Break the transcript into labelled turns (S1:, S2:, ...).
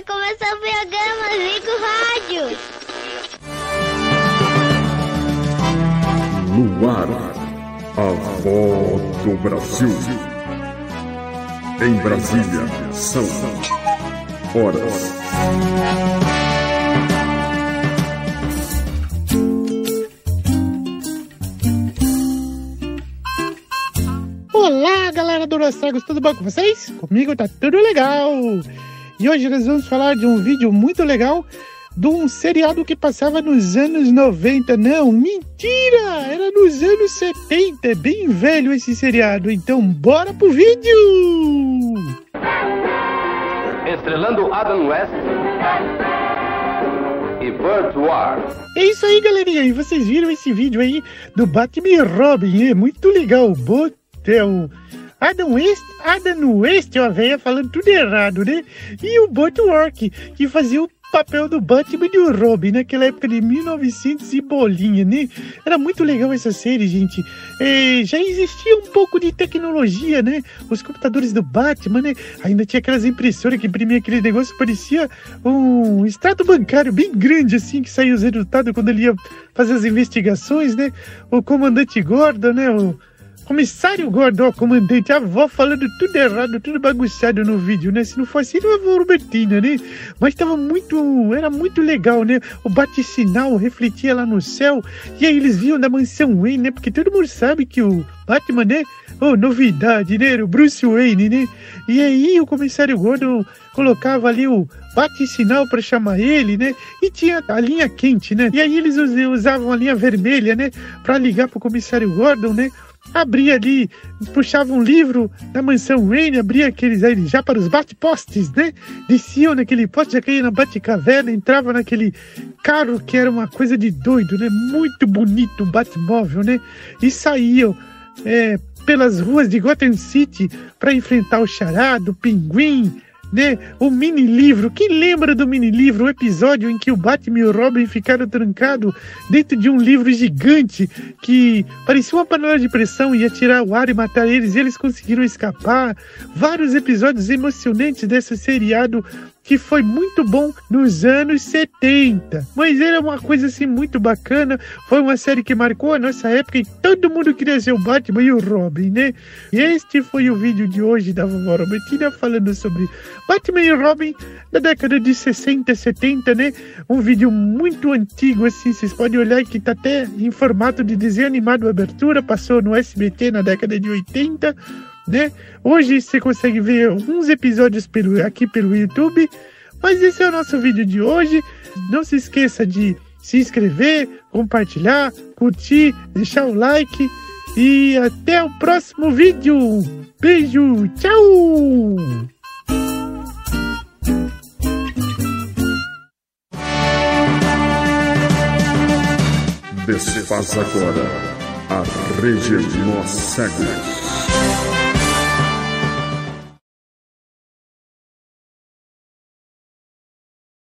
S1: Vai começar o programa, liga o rádio.
S2: No ar, a voz do Brasil. Em Brasília, são horas.
S3: Olá, galera do Nostalgos, tudo bom com vocês? Comigo tá tudo legal. E hoje nós vamos falar de um vídeo muito legal de um seriado que passava nos anos 90. Não, mentira! Era nos anos 70. É bem velho esse seriado. Então, bora pro vídeo!
S4: Estrelando Adam West e Burt Ward.
S3: É isso aí, galerinha. E vocês viram esse vídeo aí do Batman e Robin? É muito legal. Botel. Adam West, Adam West, ó, velha falando tudo errado, né? E o Butwork, que fazia o papel do Batman e do Robin naquela época de 1900 e bolinha, né? Era muito legal essa série, gente. É, já existia um pouco de tecnologia, né? Os computadores do Batman, né? Ainda tinha aquelas impressoras que imprimia aquele negócio, parecia um extrato bancário bem grande, assim, que saía os resultados quando ele ia fazer as investigações, né? O comandante Gordon, né? O Comissário Gordon, comandante, a avó falando tudo errado, tudo bagunçado no vídeo, né? Se não fosse a avó Robertina, né? Mas tava muito, era muito legal, né? O bate-sinal refletia lá no céu, e aí eles viam da mansão Wayne, né? Porque todo mundo sabe que o Batman, né? Oh, novidade, né? O Bruce Wayne, né? E aí o comissário Gordon colocava ali o bate-sinal para chamar ele, né? E tinha a linha quente, né? E aí eles usavam a linha vermelha, né? Para ligar pro comissário Gordon, né? abria ali, puxava um livro da mansão Wayne, abria aqueles aí já para os bate-postes, né? Desciam naquele poste, já caía na bate-caverna, entrava naquele carro que era uma coisa de doido, né? Muito bonito, um bate-móvel, né? E saíam é, pelas ruas de Gotham City para enfrentar o charado, o pinguim, né? O mini livro. Quem lembra do mini livro? O episódio em que o Batman e o Robin ficaram trancados dentro de um livro gigante que parecia uma panela de pressão, ia tirar o ar e matar eles, e eles conseguiram escapar. Vários episódios emocionantes desse seriado que foi muito bom nos anos 70. Mas era uma coisa assim muito bacana. Foi uma série que marcou a nossa época e todo mundo queria ser o Batman e o Robin, né? E este foi o vídeo de hoje da vovó Robertina falando sobre Batman e Robin da década de 60, 70, né? Um vídeo muito antigo, assim, vocês podem olhar que tá até em formato de desenho animado abertura, passou no SBT na década de 80 né? Hoje você consegue ver alguns episódios pelo, aqui pelo YouTube. Mas esse é o nosso vídeo de hoje. Não se esqueça de se inscrever, compartilhar, curtir, deixar o like. E até o próximo vídeo. Beijo, tchau!
S2: Desfaz agora a rede Nós Cegos.